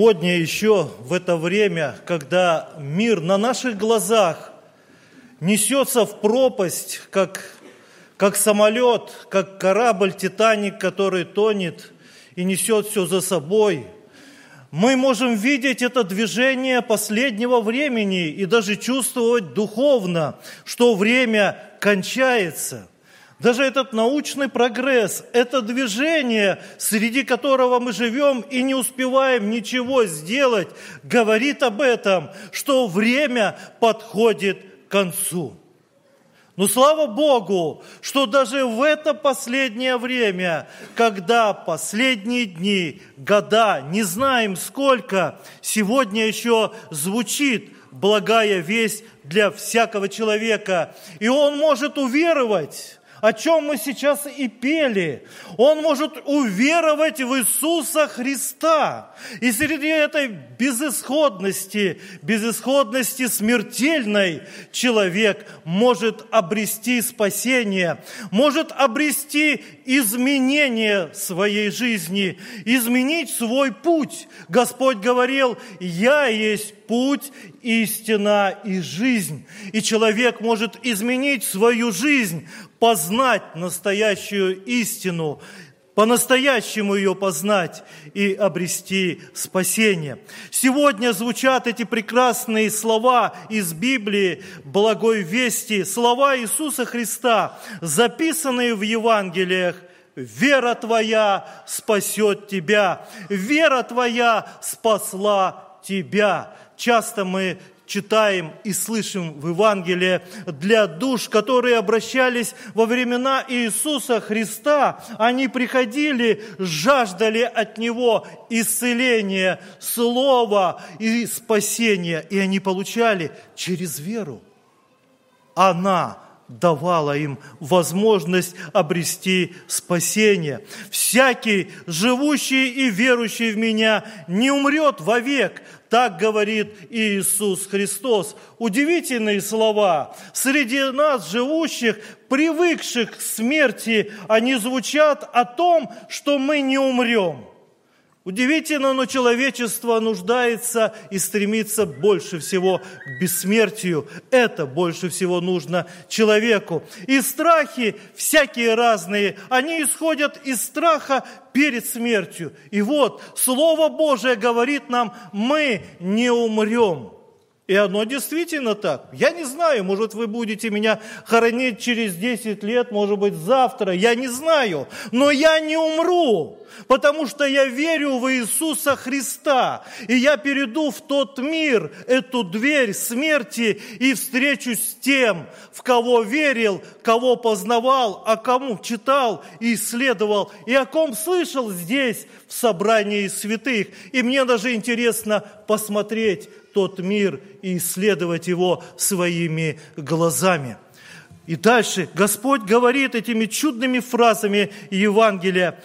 Сегодня еще в это время, когда мир на наших глазах несется в пропасть, как, как самолет, как корабль «Титаник», который тонет и несет все за собой, мы можем видеть это движение последнего времени и даже чувствовать духовно, что время кончается – даже этот научный прогресс, это движение, среди которого мы живем и не успеваем ничего сделать, говорит об этом, что время подходит к концу. Но слава Богу, что даже в это последнее время, когда последние дни, года, не знаем сколько, сегодня еще звучит благая весть для всякого человека. И он может уверовать о чем мы сейчас и пели. Он может уверовать в Иисуса Христа. И среди этой безысходности, безысходности смертельной, человек может обрести спасение, может обрести изменение своей жизни, изменить свой путь. Господь говорил, «Я есть путь, истина и жизнь». И человек может изменить свою жизнь, познать настоящую истину, по-настоящему ее познать и обрести спасение. Сегодня звучат эти прекрасные слова из Библии, благой вести, слова Иисуса Христа, записанные в Евангелиях Вера твоя спасет тебя. Вера твоя спасла тебя. Часто мы читаем и слышим в Евангелии для душ, которые обращались во времена Иисуса Христа. Они приходили, жаждали от Него исцеления, слова и спасения, и они получали через веру. Она давала им возможность обрести спасение. Всякий, живущий и верующий в Меня, не умрет вовек, так говорит Иисус Христос. Удивительные слова. Среди нас, живущих, привыкших к смерти, они звучат о том, что мы не умрем. Удивительно, но человечество нуждается и стремится больше всего к бессмертию. Это больше всего нужно человеку. И страхи всякие разные, они исходят из страха перед смертью. И вот Слово Божие говорит нам, мы не умрем. И оно действительно так. Я не знаю, может, вы будете меня хоронить через 10 лет, может быть, завтра, я не знаю. Но я не умру потому что я верю в Иисуса Христа, и я перейду в тот мир, эту дверь смерти, и встречусь с тем, в кого верил, кого познавал, о кому читал и исследовал, и о ком слышал здесь, в собрании святых. И мне даже интересно посмотреть тот мир и исследовать его своими глазами. И дальше Господь говорит этими чудными фразами Евангелия.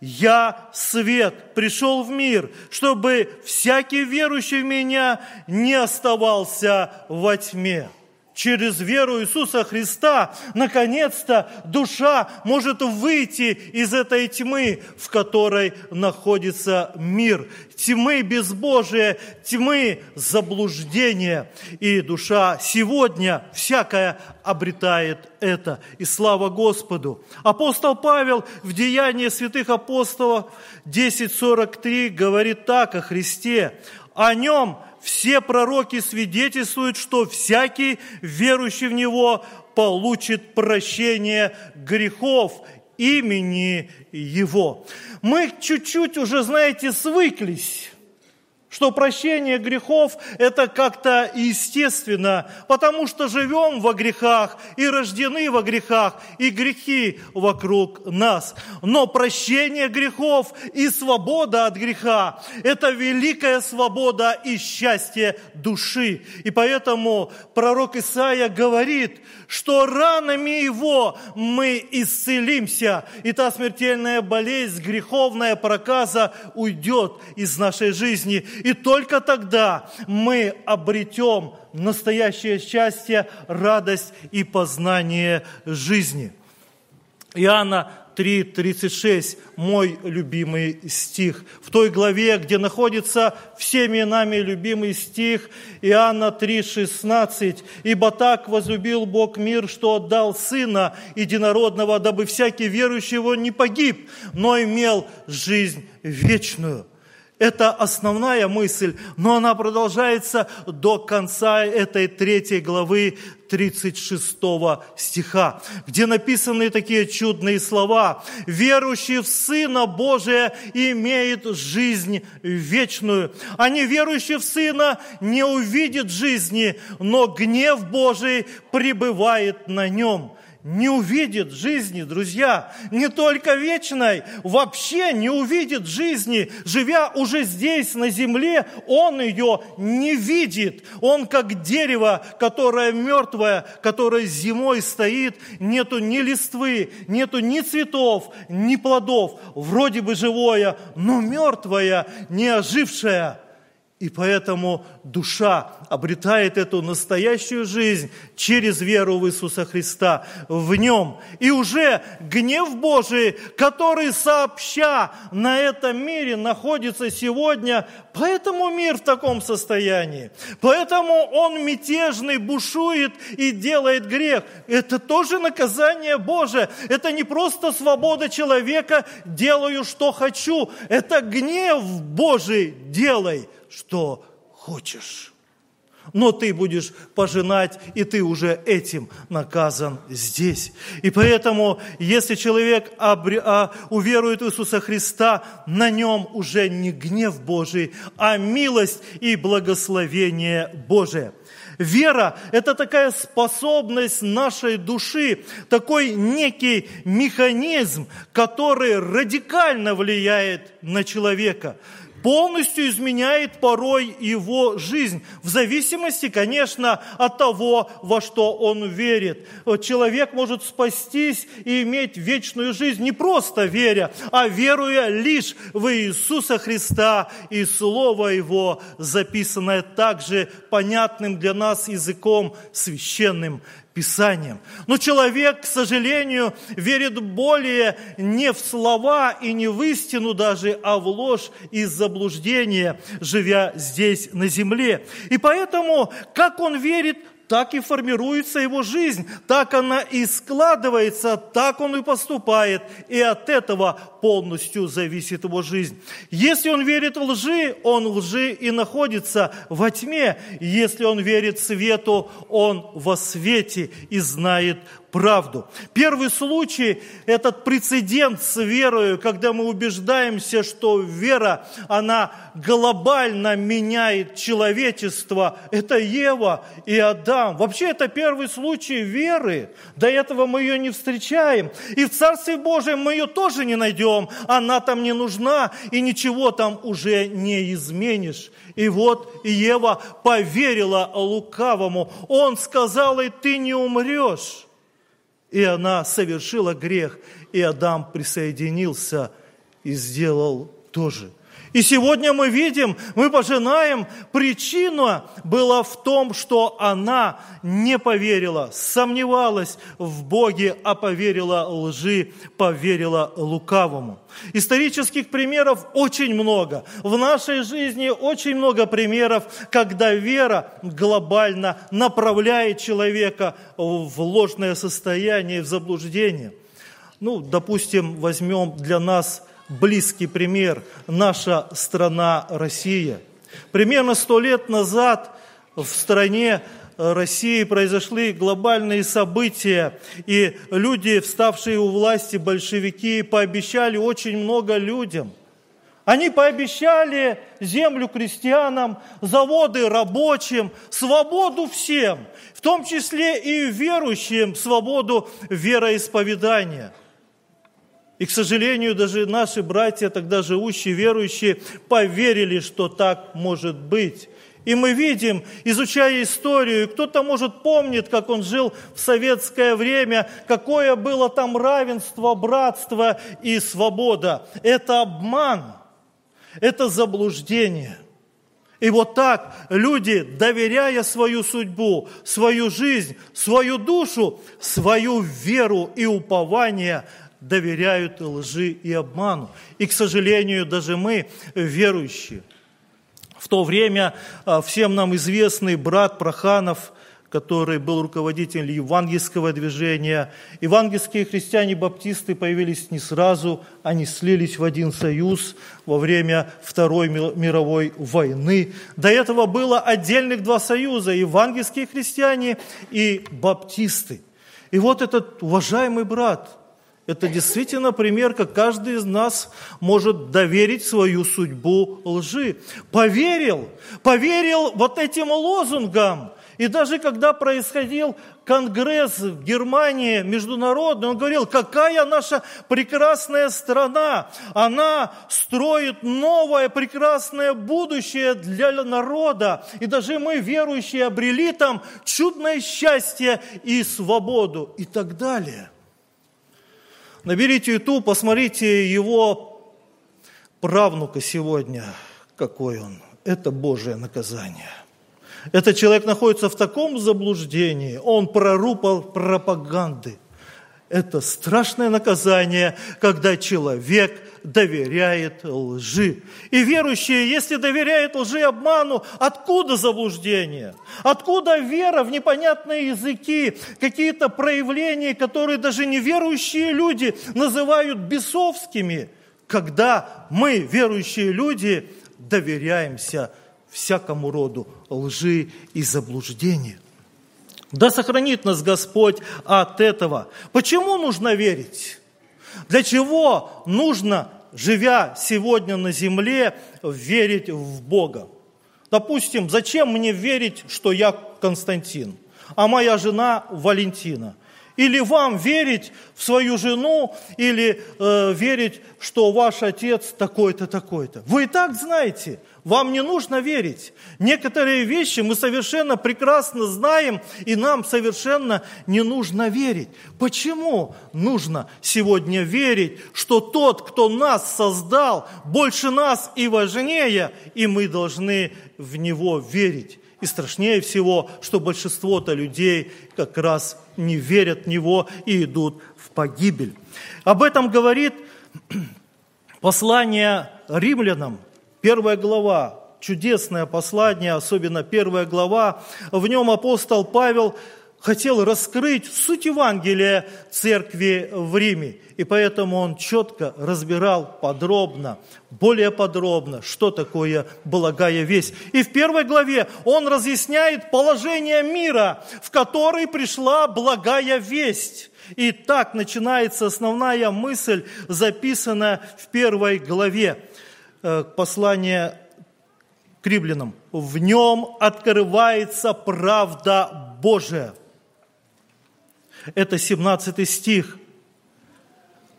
Я свет, пришел в мир, чтобы всякий верующий в меня не оставался во тьме через веру Иисуса Христа, наконец-то душа может выйти из этой тьмы, в которой находится мир. Тьмы безбожия, тьмы заблуждения. И душа сегодня всякая обретает это. И слава Господу. Апостол Павел в Деянии святых апостолов 10.43 говорит так о Христе. О нем все пророки свидетельствуют, что всякий верующий в Него получит прощение грехов имени Его. Мы чуть-чуть уже, знаете, свыклись что прощение грехов – это как-то естественно, потому что живем во грехах и рождены во грехах, и грехи вокруг нас. Но прощение грехов и свобода от греха – это великая свобода и счастье души. И поэтому пророк Исаия говорит, что ранами Его мы исцелимся, и та смертельная болезнь, греховная проказа уйдет из нашей жизни. И только тогда мы обретем настоящее счастье, радость и познание жизни. Иоанна 3.36, мой любимый стих. В той главе, где находится всеми нами любимый стих, Иоанна 3.16, «Ибо так возлюбил Бог мир, что отдал Сына Единородного, дабы всякий верующий его не погиб, но имел жизнь вечную». Это основная мысль, но она продолжается до конца этой третьей главы 36 стиха, где написаны такие чудные слова. «Верующий в Сына Божия имеет жизнь вечную, а не верующий в Сына не увидит жизни, но гнев Божий пребывает на нем» не увидит жизни, друзья, не только вечной, вообще не увидит жизни, живя уже здесь, на земле, он ее не видит. Он как дерево, которое мертвое, которое зимой стоит, нету ни листвы, нету ни цветов, ни плодов, вроде бы живое, но мертвое, не ожившее – и поэтому душа обретает эту настоящую жизнь через веру в Иисуса Христа в нем. И уже гнев Божий, который сообща на этом мире находится сегодня, поэтому мир в таком состоянии. Поэтому он мятежный, бушует и делает грех. Это тоже наказание Божие. Это не просто свобода человека, делаю, что хочу. Это гнев Божий, делай что хочешь. Но ты будешь пожинать, и ты уже этим наказан здесь. И поэтому, если человек обре... а, уверует в Иисуса Христа, на нем уже не гнев Божий, а милость и благословение Божие. Вера – это такая способность нашей души, такой некий механизм, который радикально влияет на человека – полностью изменяет порой его жизнь, в зависимости, конечно, от того, во что он верит. Человек может спастись и иметь вечную жизнь не просто веря, а веруя лишь в Иисуса Христа и Слово Его, записанное также понятным для нас языком священным. Писанием. Но человек, к сожалению, верит более не в слова и не в истину даже, а в ложь и заблуждение, живя здесь на земле. И поэтому, как он верит, так и формируется его жизнь, так она и складывается, так он и поступает, и от этого полностью зависит его жизнь. Если он верит в лжи, он лжи и находится во тьме. Если он верит свету, он во свете и знает правду. Первый случай – этот прецедент с верою, когда мы убеждаемся, что вера, она глобально меняет человечество. Это Ева и Адам. Вообще это первый случай веры. До этого мы ее не встречаем. И в Царстве Божьем мы ее тоже не найдем. Она там не нужна, и ничего там уже не изменишь. И вот Ева поверила лукавому. Он сказал ей, ты не умрешь и она совершила грех, и Адам присоединился и сделал то же. И сегодня мы видим, мы пожинаем, причина была в том, что она не поверила, сомневалась в Боге, а поверила лжи, поверила лукавому. Исторических примеров очень много. В нашей жизни очень много примеров, когда вера глобально направляет человека в ложное состояние, в заблуждение. Ну, допустим, возьмем для нас – близкий пример – наша страна Россия. Примерно сто лет назад в стране России произошли глобальные события, и люди, вставшие у власти, большевики, пообещали очень много людям. Они пообещали землю крестьянам, заводы рабочим, свободу всем, в том числе и верующим, свободу вероисповедания – и, к сожалению, даже наши братья, тогда живущие, верующие, поверили, что так может быть. И мы видим, изучая историю, кто-то, может, помнит, как он жил в советское время, какое было там равенство, братство и свобода. Это обман, это заблуждение. И вот так люди, доверяя свою судьбу, свою жизнь, свою душу, свою веру и упование доверяют лжи и обману. И, к сожалению, даже мы, верующие, в то время а, всем нам известный брат Проханов – который был руководителем евангельского движения. Евангельские христиане-баптисты появились не сразу, они слились в один союз во время Второй мировой войны. До этого было отдельных два союза – евангельские христиане и баптисты. И вот этот уважаемый брат – это действительно пример, как каждый из нас может доверить свою судьбу лжи. Поверил, поверил вот этим лозунгам, и даже когда происходил конгресс в Германии международный, он говорил, какая наша прекрасная страна, она строит новое прекрасное будущее для народа. И даже мы, верующие, обрели там чудное счастье и свободу и так далее. Наберите YouTube, посмотрите его правнука сегодня, какой он. Это Божие наказание. Этот человек находится в таком заблуждении, он прорупал пропаганды. Это страшное наказание, когда человек доверяет лжи. И верующие, если доверяют лжи и обману, откуда заблуждение? Откуда вера в непонятные языки, какие-то проявления, которые даже неверующие люди называют бесовскими, когда мы, верующие люди, доверяемся всякому роду лжи и заблуждения. Да сохранит нас Господь от этого. Почему нужно верить? Для чего нужно, живя сегодня на земле, верить в Бога? Допустим, зачем мне верить, что я Константин, а моя жена Валентина? Или вам верить в свою жену, или э, верить, что ваш отец такой-то, такой-то. Вы и так знаете, вам не нужно верить. Некоторые вещи мы совершенно прекрасно знаем, и нам совершенно не нужно верить. Почему нужно сегодня верить, что тот, кто нас создал, больше нас и важнее, и мы должны в Него верить? И страшнее всего, что большинство-то людей как раз не верят в Него и идут в погибель. Об этом говорит послание римлянам, Первая глава, чудесное послание, особенно первая глава, в нем апостол Павел хотел раскрыть суть Евангелия церкви в Риме. И поэтому он четко разбирал подробно, более подробно, что такое благая весть. И в первой главе он разъясняет положение мира, в который пришла благая весть. И так начинается основная мысль, записанная в первой главе. Э, послание к римлянам. В нем открывается правда Божия. Это 17 стих.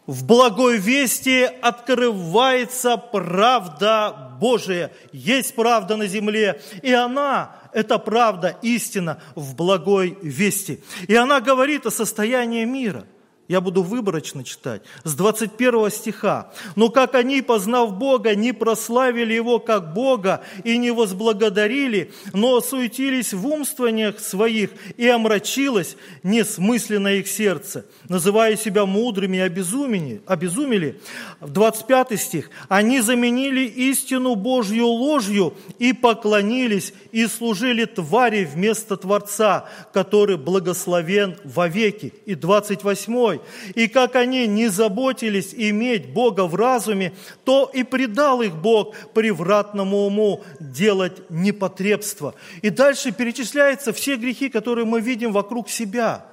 В благой вести открывается правда Божия. Есть правда на земле, и она, эта правда, истина в благой вести. И она говорит о состоянии мира – я буду выборочно читать. С 21 стиха. «Но как они, познав Бога, не прославили Его как Бога и не возблагодарили, но суетились в умствованиях своих, и омрачилось несмысленно их сердце, называя себя мудрыми, обезумели». обезумели. 25 стих. «Они заменили истину Божью ложью и поклонились, и служили твари вместо Творца, который благословен вовеки». И 28 мной. И как они не заботились иметь Бога в разуме, то и предал их Бог превратному уму делать непотребство. И дальше перечисляются все грехи, которые мы видим вокруг себя.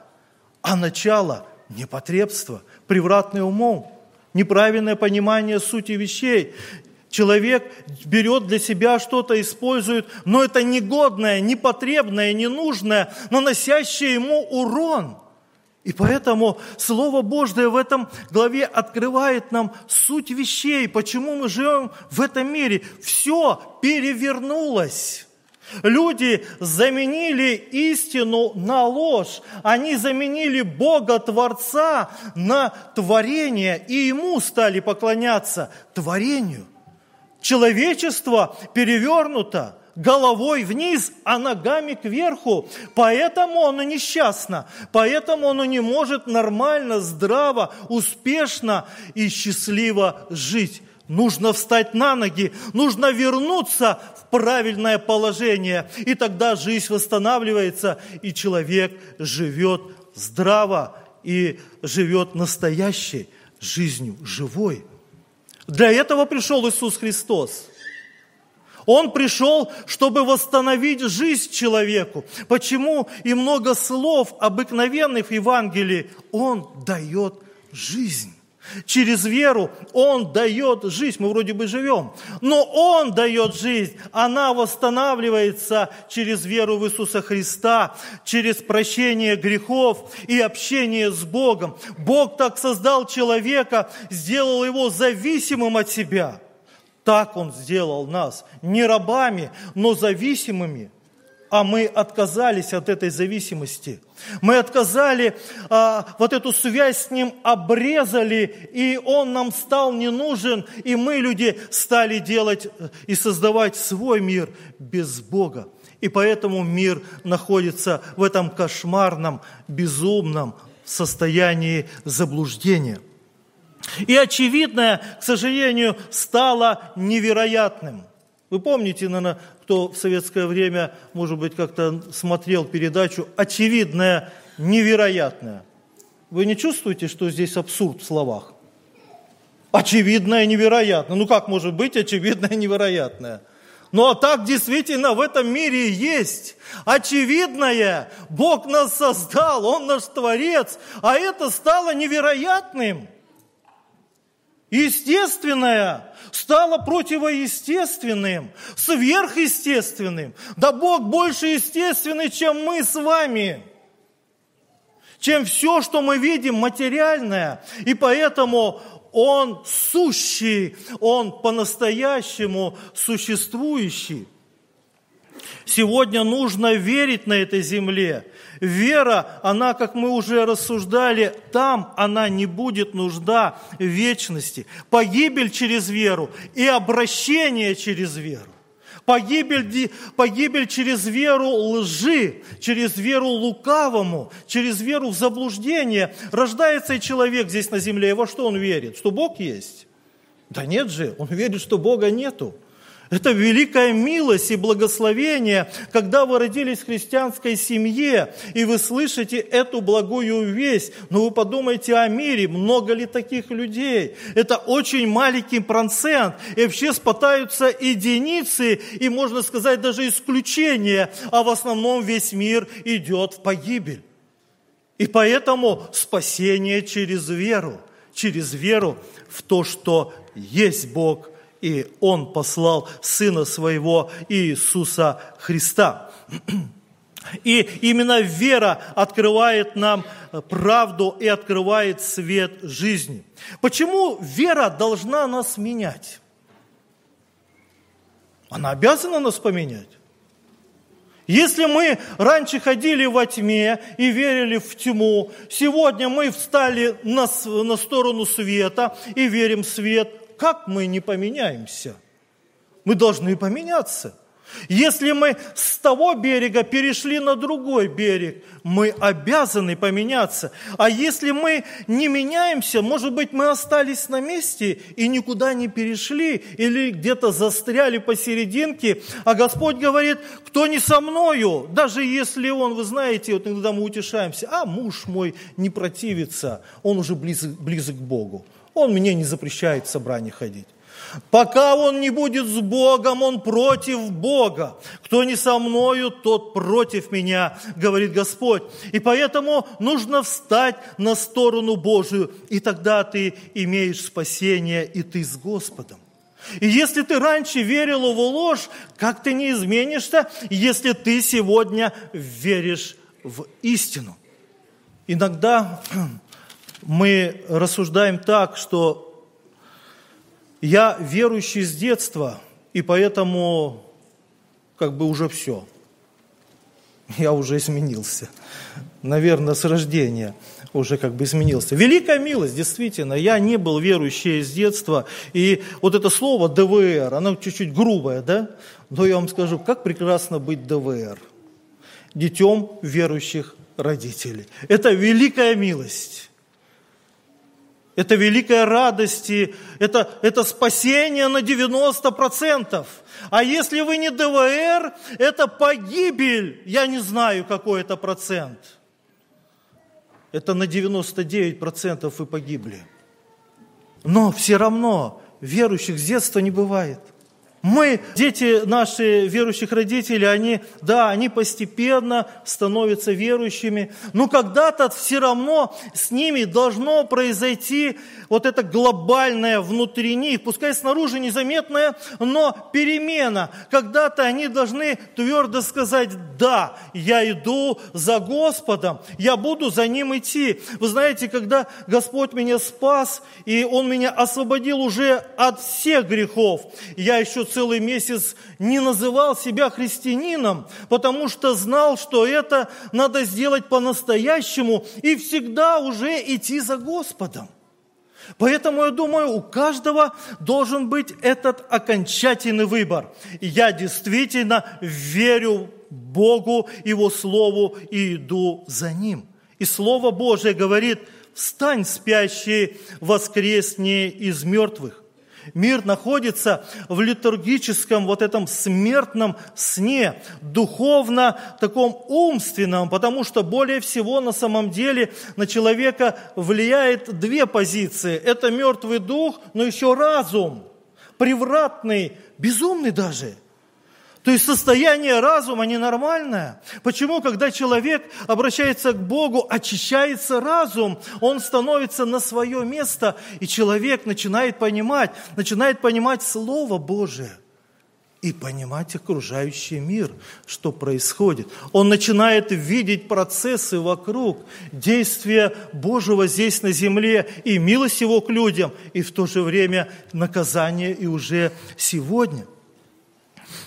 А начало – непотребство, превратный умом, неправильное понимание сути вещей, Человек берет для себя что-то, использует, но это негодное, непотребное, ненужное, наносящее ему урон. И поэтому Слово Божье в этом главе открывает нам суть вещей, почему мы живем в этом мире. Все перевернулось. Люди заменили истину на ложь. Они заменили Бога Творца на творение, и Ему стали поклоняться творению. Человечество перевернуто. Головой вниз, а ногами кверху. Поэтому оно несчастно, поэтому оно не может нормально, здраво, успешно и счастливо жить. Нужно встать на ноги, нужно вернуться в правильное положение, и тогда жизнь восстанавливается, и человек живет здраво и живет настоящей жизнью, живой. Для этого пришел Иисус Христос – он пришел, чтобы восстановить жизнь человеку. Почему и много слов обыкновенных в Евангелии? Он дает жизнь. Через веру Он дает жизнь. Мы вроде бы живем. Но Он дает жизнь. Она восстанавливается через веру в Иисуса Христа, через прощение грехов и общение с Богом. Бог так создал человека, сделал его зависимым от себя – так Он сделал нас не рабами, но зависимыми. А мы отказались от этой зависимости. Мы отказали, а, вот эту связь с Ним обрезали, и Он нам стал не нужен, и мы, люди, стали делать и создавать свой мир без Бога. И поэтому мир находится в этом кошмарном, безумном состоянии заблуждения – и очевидное, к сожалению, стало невероятным. Вы помните, наверное, кто в советское время, может быть, как-то смотрел передачу «Очевидное невероятное». Вы не чувствуете, что здесь абсурд в словах? Очевидное невероятное. Ну как может быть очевидное невероятное? Ну а так действительно в этом мире есть. Очевидное, Бог нас создал, Он наш Творец, а это стало невероятным – Естественное стало противоестественным, сверхъестественным. Да Бог больше естественный, чем мы с вами, чем все, что мы видим, материальное. И поэтому Он сущий, Он по-настоящему существующий. Сегодня нужно верить на этой земле. Вера, она, как мы уже рассуждали, там она не будет нужда вечности. Погибель через веру и обращение через веру. Погибель, погибель через веру лжи, через веру лукавому, через веру в заблуждение. Рождается человек здесь на земле, и во что он верит? Что Бог есть? Да нет же, он верит, что Бога нету. Это великая милость и благословение, когда вы родились в христианской семье, и вы слышите эту благую весть. Но вы подумайте о мире, много ли таких людей? Это очень маленький процент, и вообще спотаются единицы, и, можно сказать, даже исключения, а в основном весь мир идет в погибель. И поэтому спасение через веру, через веру в то, что есть Бог и Он послал Сына Своего Иисуса Христа. И именно вера открывает нам правду и открывает свет жизни. Почему вера должна нас менять? Она обязана нас поменять. Если мы раньше ходили во тьме и верили в тьму, сегодня мы встали на, на сторону света и верим в свет – как мы не поменяемся? Мы должны поменяться. Если мы с того берега перешли на другой берег, мы обязаны поменяться. А если мы не меняемся, может быть, мы остались на месте и никуда не перешли, или где-то застряли посерединке, а Господь говорит, кто не со мною, даже если он, вы знаете, вот иногда мы утешаемся, а муж мой не противится, он уже близок, близок к Богу. Он мне не запрещает в собрание ходить. Пока он не будет с Богом, он против Бога. Кто не со мною, тот против меня, говорит Господь. И поэтому нужно встать на сторону Божию, и тогда ты имеешь спасение, и ты с Господом. И если ты раньше верил в ложь, как ты не изменишься, если ты сегодня веришь в истину? Иногда мы рассуждаем так, что я верующий с детства, и поэтому как бы уже все. Я уже изменился. Наверное, с рождения. уже как бы изменился. Великая милость, действительно. Я не был верующий с детства. И вот это слово ДВР, оно чуть-чуть грубое, да? Но я вам скажу, как прекрасно быть ДВР. Детем верующих родителей. Это великая милость. Это великая радость, и это, это спасение на 90%. А если вы не ДВР, это погибель, я не знаю, какой это процент. Это на 99% вы погибли. Но все равно верующих с детства не бывает. Мы, дети наши верующих родителей, они, да, они постепенно становятся верующими, но когда-то все равно с ними должно произойти вот это глобальное внутри них, пускай снаружи незаметная, но перемена. Когда-то они должны твердо сказать, да, я иду за Господом, я буду за Ним идти. Вы знаете, когда Господь меня спас, и Он меня освободил уже от всех грехов, я еще целый месяц не называл себя христианином, потому что знал, что это надо сделать по-настоящему и всегда уже идти за Господом. Поэтому я думаю, у каждого должен быть этот окончательный выбор. я действительно верю Богу, Его Слову и иду за Ним. И Слово Божие говорит, встань, спящий, воскресни из мертвых. Мир находится в литургическом вот этом смертном сне, духовно таком умственном, потому что более всего на самом деле на человека влияет две позиции. Это мертвый дух, но еще разум, превратный, безумный даже – то есть состояние разума ненормальное. Почему, когда человек обращается к Богу, очищается разум, он становится на свое место, и человек начинает понимать, начинает понимать Слово Божие и понимать окружающий мир, что происходит. Он начинает видеть процессы вокруг, действия Божьего здесь на земле, и милость Его к людям, и в то же время наказание и уже сегодня.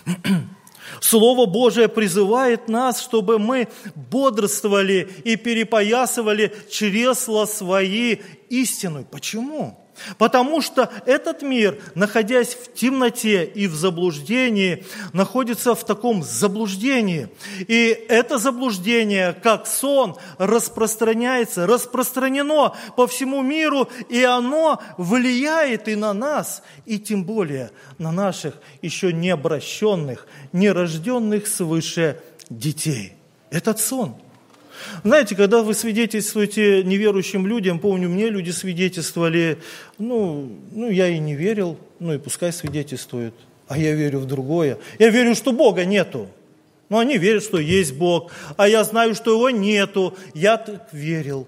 Слово Божие призывает нас, чтобы мы бодрствовали и перепоясывали чресла свои истиной. Почему? Потому что этот мир, находясь в темноте и в заблуждении, находится в таком заблуждении. И это заблуждение, как сон, распространяется, распространено по всему миру, и оно влияет и на нас, и тем более на наших еще не обращенных, не рожденных свыше детей. Этот сон – знаете, когда вы свидетельствуете неверующим людям, помню, мне люди свидетельствовали, ну, ну я и не верил, ну и пускай свидетельствуют, а я верю в другое. Я верю, что Бога нету. Но они верят, что есть Бог, а я знаю, что Его нету. Я так верил.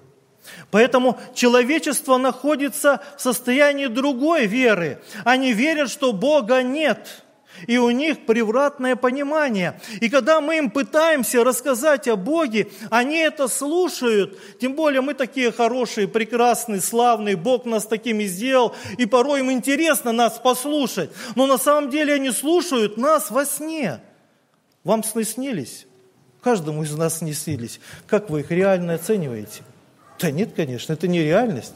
Поэтому человечество находится в состоянии другой веры. Они верят, что Бога нет и у них превратное понимание. И когда мы им пытаемся рассказать о Боге, они это слушают, тем более мы такие хорошие, прекрасные, славные, Бог нас такими сделал, и порой им интересно нас послушать, но на самом деле они слушают нас во сне. Вам сны снились? Каждому из нас не снились. Как вы их реально оцениваете? Да нет, конечно, это не реальность.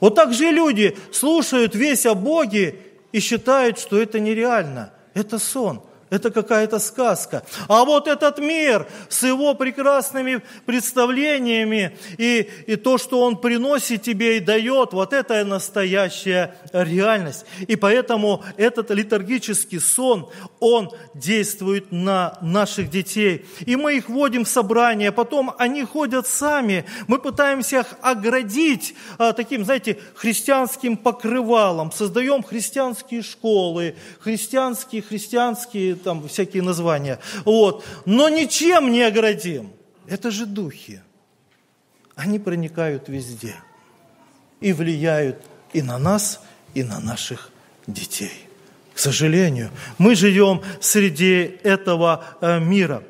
Вот так же люди слушают весь о Боге и считают, что это нереально – это сон, это какая-то сказка. А вот этот мир с его прекрасными представлениями и, и то, что он приносит тебе и дает, вот это настоящая реальность. И поэтому этот литургический сон, он действует на наших детей. И мы их вводим в собрание, потом они ходят сами. Мы пытаемся их оградить а, таким, знаете, христианским покрывалом. Создаем христианские школы, христианские, христианские там всякие названия. Вот. Но ничем не оградим. Это же духи. Они проникают везде и влияют и на нас, и на наших детей. К сожалению, мы живем среди этого э, мира.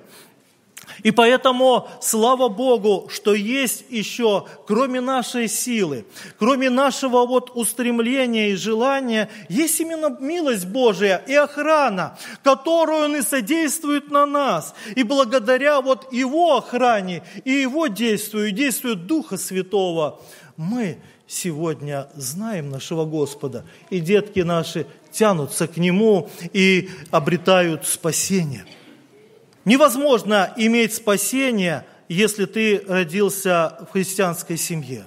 И поэтому, слава Богу, что есть еще, кроме нашей силы, кроме нашего вот устремления и желания, есть именно милость Божия и охрана, которую Он и содействует на нас. И благодаря вот Его охране и Его действию, и действию Духа Святого, мы сегодня знаем нашего Господа, и детки наши тянутся к Нему и обретают спасение. Невозможно иметь спасение, если ты родился в христианской семье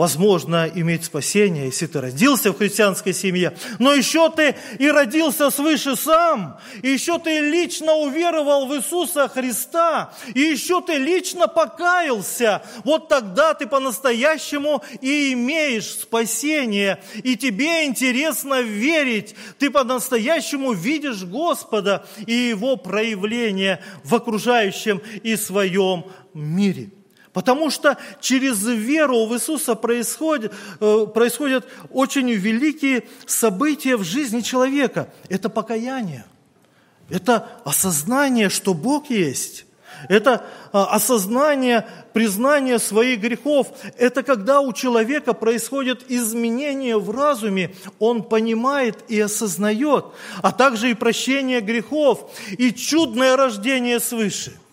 возможно иметь спасение, если ты родился в христианской семье, но еще ты и родился свыше сам, и еще ты лично уверовал в Иисуса Христа, и еще ты лично покаялся, вот тогда ты по-настоящему и имеешь спасение, и тебе интересно верить, ты по-настоящему видишь Господа и Его проявление в окружающем и своем мире. Потому что через веру в Иисуса происходят, э, происходят очень великие события в жизни человека. Это покаяние, это осознание, что Бог есть. Это э, осознание, признание своих грехов. Это когда у человека происходит изменение в разуме, он понимает и осознает, а также и прощение грехов, и чудное рождение свыше –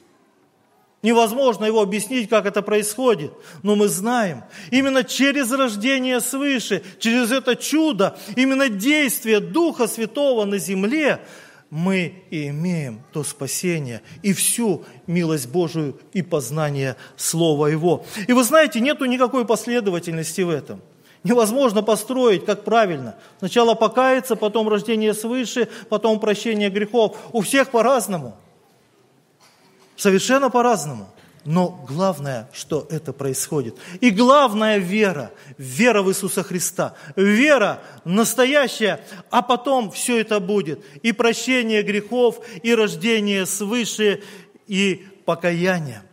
Невозможно его объяснить, как это происходит, но мы знаем, именно через рождение свыше, через это чудо, именно действие Духа Святого на земле, мы и имеем то спасение и всю милость Божию и познание Слова Его. И вы знаете, нету никакой последовательности в этом. Невозможно построить, как правильно. Сначала покаяться, потом рождение свыше, потом прощение грехов. У всех по-разному – Совершенно по-разному. Но главное, что это происходит. И главная вера, вера в Иисуса Христа, вера настоящая, а потом все это будет. И прощение грехов, и рождение свыше, и покаяние.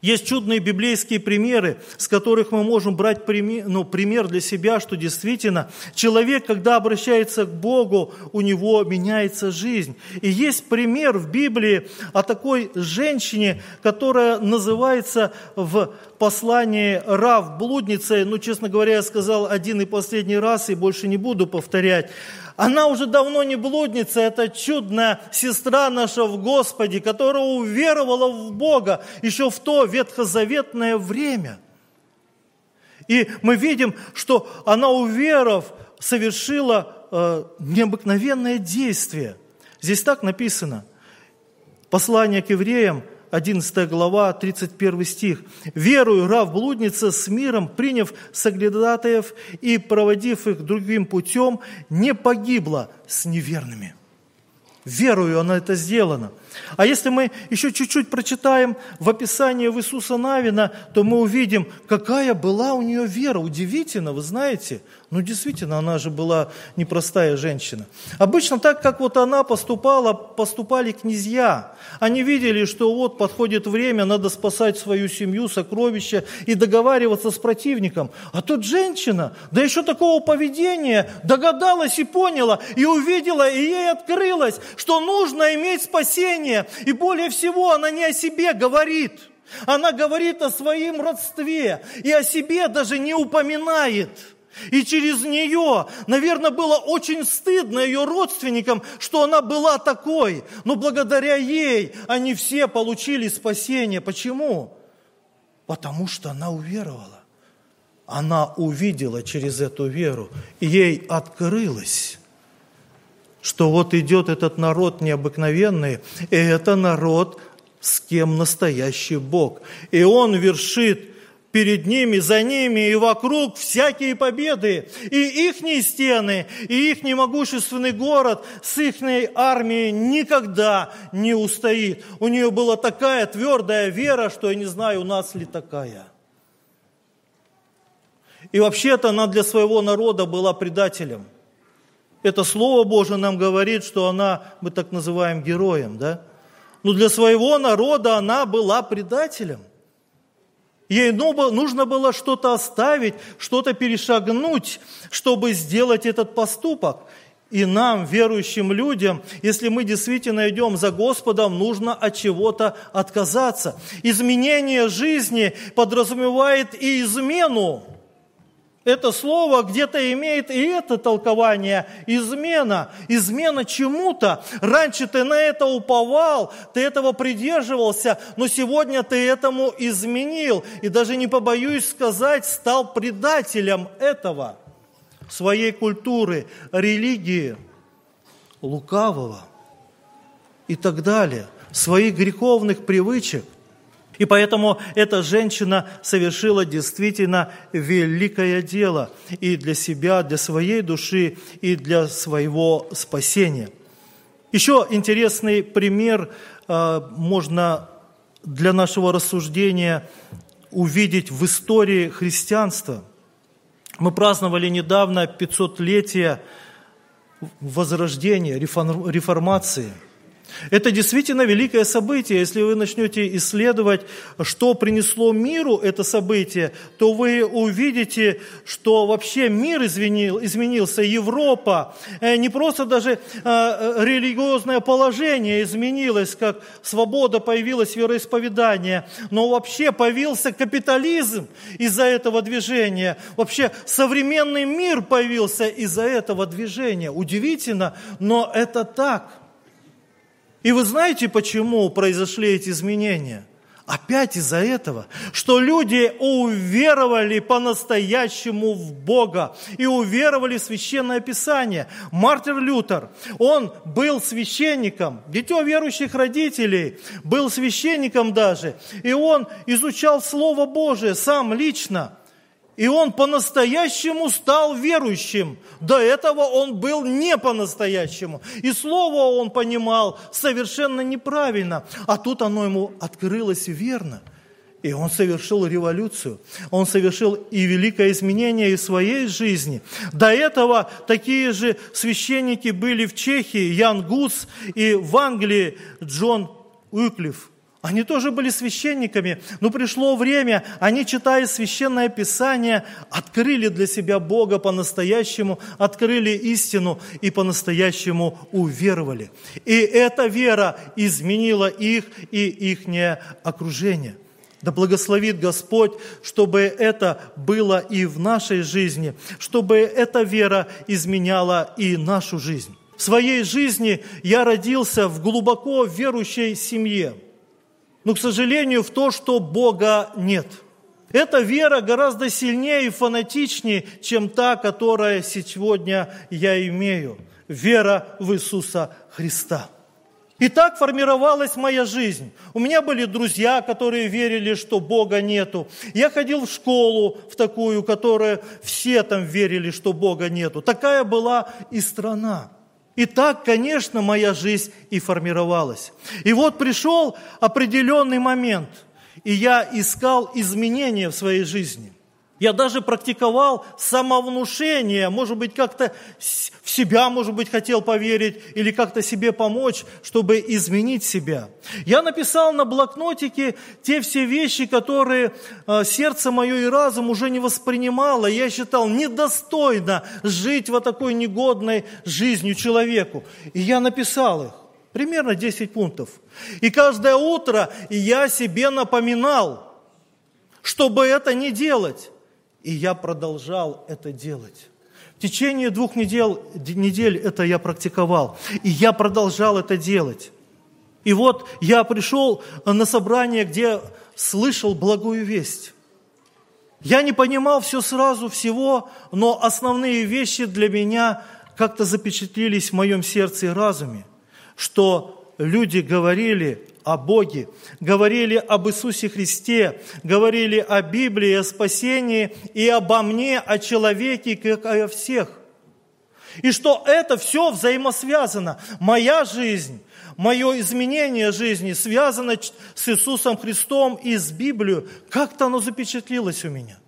Есть чудные библейские примеры, с которых мы можем брать пример, ну, пример для себя, что действительно человек, когда обращается к Богу, у него меняется жизнь. И есть пример в Библии о такой женщине, которая называется в послании Рав блудницей, ну, честно говоря, я сказал один и последний раз, и больше не буду повторять. Она уже давно не блудница, это чудная сестра наша в Господе, которая уверовала в Бога еще в то ветхозаветное время. И мы видим, что она, уверов, совершила э, необыкновенное действие. Здесь так написано. Послание к евреям – 11 глава, 31 стих. «Верую, рав блудница с миром, приняв соглядатаев и проводив их другим путем, не погибла с неверными». Верую, она это сделана. А если мы еще чуть-чуть прочитаем в описании в Иисуса Навина, то мы увидим, какая была у нее вера. Удивительно, вы знаете. Ну, действительно, она же была непростая женщина. Обычно так, как вот она поступала, поступали князья. Они видели, что вот подходит время, надо спасать свою семью, сокровища и договариваться с противником. А тут женщина, да еще такого поведения, догадалась и поняла, и увидела, и ей открылось, что нужно иметь спасение. И более всего она не о себе говорит. Она говорит о своем родстве и о себе даже не упоминает. И через нее, наверное, было очень стыдно ее родственникам, что она была такой. Но благодаря ей они все получили спасение. Почему? Потому что она уверовала. Она увидела через эту веру. И ей открылось, что вот идет этот народ необыкновенный, и это народ, с кем настоящий Бог. И он вершит перед ними, за ними и вокруг всякие победы. И ихние стены, и их могущественный город с их армией никогда не устоит. У нее была такая твердая вера, что я не знаю, у нас ли такая. И вообще-то она для своего народа была предателем. Это Слово Божие нам говорит, что она, мы так называем героем, да? Но для своего народа она была предателем. Ей нужно было что-то оставить, что-то перешагнуть, чтобы сделать этот поступок. И нам, верующим людям, если мы действительно идем за Господом, нужно от чего-то отказаться. Изменение жизни подразумевает и измену. Это слово где-то имеет и это толкование – измена. Измена чему-то. Раньше ты на это уповал, ты этого придерживался, но сегодня ты этому изменил. И даже не побоюсь сказать, стал предателем этого – своей культуры, религии, лукавого и так далее, своих греховных привычек. И поэтому эта женщина совершила действительно великое дело и для себя, для своей души, и для своего спасения. Еще интересный пример э, можно для нашего рассуждения увидеть в истории христианства – мы праздновали недавно 500-летие возрождения, реформации – это действительно великое событие. Если вы начнете исследовать, что принесло миру это событие, то вы увидите, что вообще мир изменил, изменился, Европа, э, не просто даже э, религиозное положение изменилось, как свобода появилась, вероисповедание, но вообще появился капитализм из-за этого движения. Вообще современный мир появился из-за этого движения. Удивительно, но это так – и вы знаете, почему произошли эти изменения? Опять из-за этого, что люди уверовали по-настоящему в Бога и уверовали в Священное Писание. Мартин Лютер, он был священником, дитё верующих родителей, был священником даже, и он изучал Слово Божие сам лично. И он по-настоящему стал верующим. До этого он был не по-настоящему. И слово он понимал совершенно неправильно. А тут оно ему открылось верно. И он совершил революцию. Он совершил и великое изменение в своей жизни. До этого такие же священники были в Чехии, Ян Гус, и в Англии Джон Уиклиф. Они тоже были священниками, но пришло время, они, читая священное писание, открыли для себя Бога по-настоящему, открыли истину и по-настоящему уверовали. И эта вера изменила их и ихнее окружение. Да благословит Господь, чтобы это было и в нашей жизни, чтобы эта вера изменяла и нашу жизнь. В своей жизни я родился в глубоко верующей семье – но, к сожалению, в то, что Бога нет. Эта вера гораздо сильнее и фанатичнее, чем та, которая сегодня я имею. Вера в Иисуса Христа. И так формировалась моя жизнь. У меня были друзья, которые верили, что Бога нету. Я ходил в школу, в такую, которая все там верили, что Бога нету. Такая была и страна. И так, конечно, моя жизнь и формировалась. И вот пришел определенный момент, и я искал изменения в своей жизни. Я даже практиковал самовнушение, может быть, как-то в себя, может быть, хотел поверить или как-то себе помочь, чтобы изменить себя. Я написал на блокнотике те все вещи, которые э, сердце мое и разум уже не воспринимало. Я считал недостойно жить вот такой негодной жизнью человеку. И я написал их, примерно 10 пунктов. И каждое утро я себе напоминал, чтобы это не делать. И я продолжал это делать. В течение двух недель, недель это я практиковал. И я продолжал это делать. И вот я пришел на собрание, где слышал благую весть. Я не понимал все сразу, всего, но основные вещи для меня как-то запечатлелись в моем сердце и разуме, что люди говорили о Боге, говорили об Иисусе Христе, говорили о Библии, о спасении и обо мне, о человеке, как о всех. И что это все взаимосвязано. Моя жизнь, мое изменение жизни связано с Иисусом Христом и с Библией. Как-то оно запечатлилось у меня.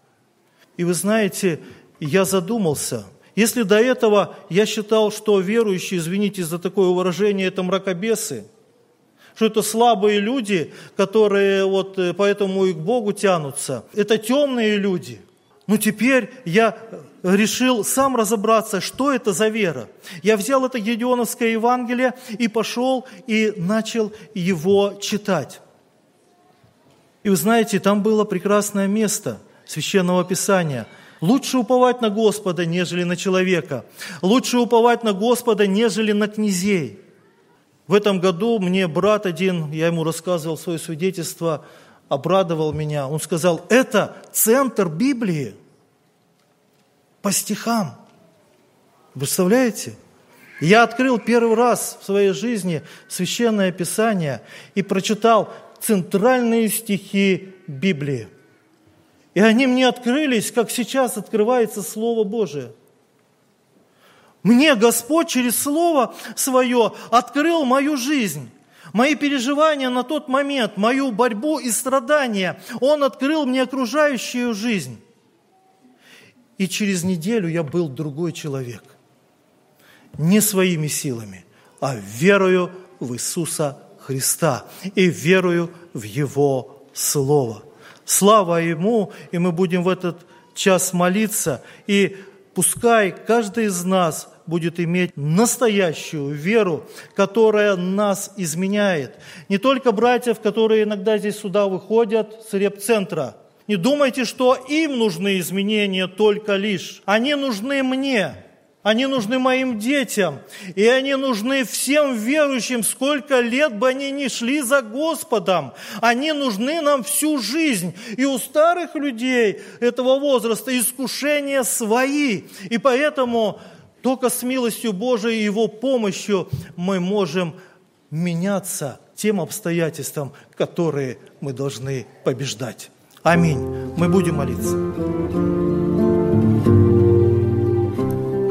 И вы знаете, я задумался, если до этого я считал, что верующие, извините за такое выражение, это мракобесы – что это слабые люди, которые вот э, поэтому и к Богу тянутся. Это темные люди. Но теперь я решил сам разобраться, что это за вера. Я взял это Гедеоновское Евангелие и пошел и начал его читать. И вы знаете, там было прекрасное место Священного Писания. Лучше уповать на Господа, нежели на человека. Лучше уповать на Господа, нежели на князей. В этом году мне брат один, я ему рассказывал свое свидетельство, обрадовал меня. Он сказал, это центр Библии по стихам. Представляете? Я открыл первый раз в своей жизни Священное Писание и прочитал центральные стихи Библии. И они мне открылись, как сейчас открывается Слово Божие. Мне Господь через Слово Свое открыл мою жизнь, мои переживания на тот момент, мою борьбу и страдания. Он открыл мне окружающую жизнь. И через неделю я был другой человек. Не своими силами, а верою в Иисуса Христа и верую в Его Слово. Слава Ему, и мы будем в этот час молиться, и пускай каждый из нас будет иметь настоящую веру, которая нас изменяет. Не только братьев, которые иногда здесь сюда выходят с реп-центра. Не думайте, что им нужны изменения только лишь. Они нужны мне. Они нужны моим детям, и они нужны всем верующим, сколько лет бы они ни шли за Господом. Они нужны нам всю жизнь. И у старых людей этого возраста искушения свои. И поэтому только с милостью Божией и Его помощью мы можем меняться тем обстоятельствам, которые мы должны побеждать. Аминь. Мы будем молиться.